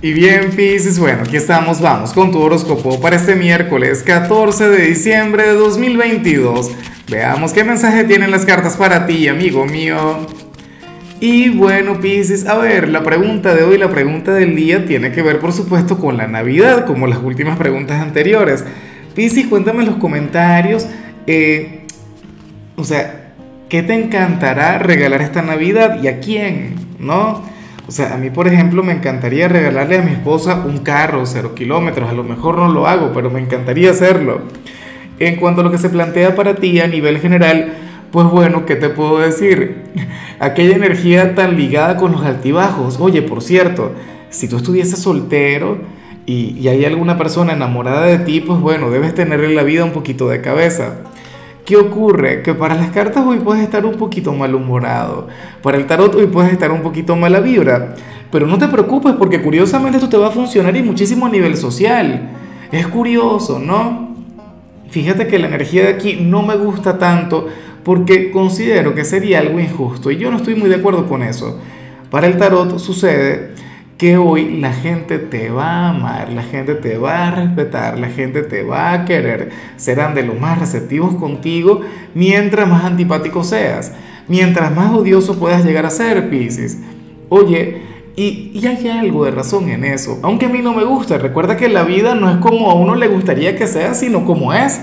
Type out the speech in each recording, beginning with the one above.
Y bien, Pisces, bueno, aquí estamos, vamos con tu horóscopo para este miércoles 14 de diciembre de 2022. Veamos qué mensaje tienen las cartas para ti, amigo mío. Y bueno, Pisces, a ver, la pregunta de hoy, la pregunta del día tiene que ver, por supuesto, con la Navidad, como las últimas preguntas anteriores. Pisces, cuéntame en los comentarios, eh, o sea, ¿qué te encantará regalar esta Navidad y a quién? ¿No? O sea, a mí, por ejemplo, me encantaría regalarle a mi esposa un carro, cero kilómetros. A lo mejor no lo hago, pero me encantaría hacerlo. En cuanto a lo que se plantea para ti a nivel general, pues bueno, ¿qué te puedo decir? Aquella energía tan ligada con los altibajos. Oye, por cierto, si tú estuvieses soltero y, y hay alguna persona enamorada de ti, pues bueno, debes tener en la vida un poquito de cabeza. ¿Qué ocurre? Que para las cartas hoy puedes estar un poquito malhumorado. Para el tarot hoy puedes estar un poquito mala vibra. Pero no te preocupes porque curiosamente esto te va a funcionar y muchísimo a nivel social. Es curioso, ¿no? Fíjate que la energía de aquí no me gusta tanto porque considero que sería algo injusto y yo no estoy muy de acuerdo con eso. Para el tarot sucede que hoy la gente te va a amar, la gente te va a respetar, la gente te va a querer, serán de los más receptivos contigo mientras más antipático seas, mientras más odioso puedas llegar a ser, Pisces. Oye, y, y, hay algo de razón en eso, aunque a mí no me gusta, recuerda que la vida no es como a uno le gustaría que sea, sino como es.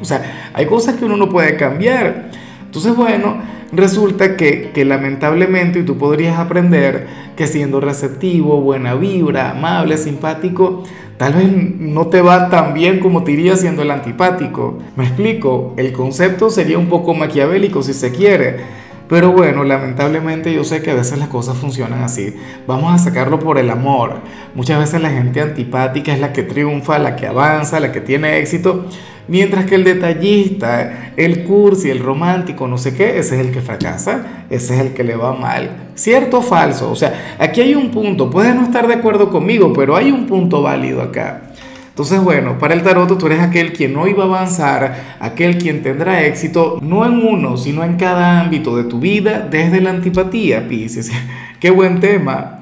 O sea, hay cosas que uno no puede cambiar. Entonces, bueno, resulta que, que, lamentablemente, tú podrías aprender que siendo receptivo, buena vibra, amable, simpático, tal vez no te va tan bien como te iría siendo el antipático. Me explico, el concepto sería un poco maquiavélico si se quiere. Pero bueno, lamentablemente yo sé que a veces las cosas funcionan así. Vamos a sacarlo por el amor. Muchas veces la gente antipática es la que triunfa, la que avanza, la que tiene éxito. Mientras que el detallista, el cursi, el romántico, no sé qué, ese es el que fracasa, ese es el que le va mal. ¿Cierto o falso? O sea, aquí hay un punto, puedes no estar de acuerdo conmigo, pero hay un punto válido acá. Entonces, bueno, para el tarot tú eres aquel quien hoy va a avanzar, aquel quien tendrá éxito, no en uno, sino en cada ámbito de tu vida, desde la antipatía, Pisces. Qué buen tema.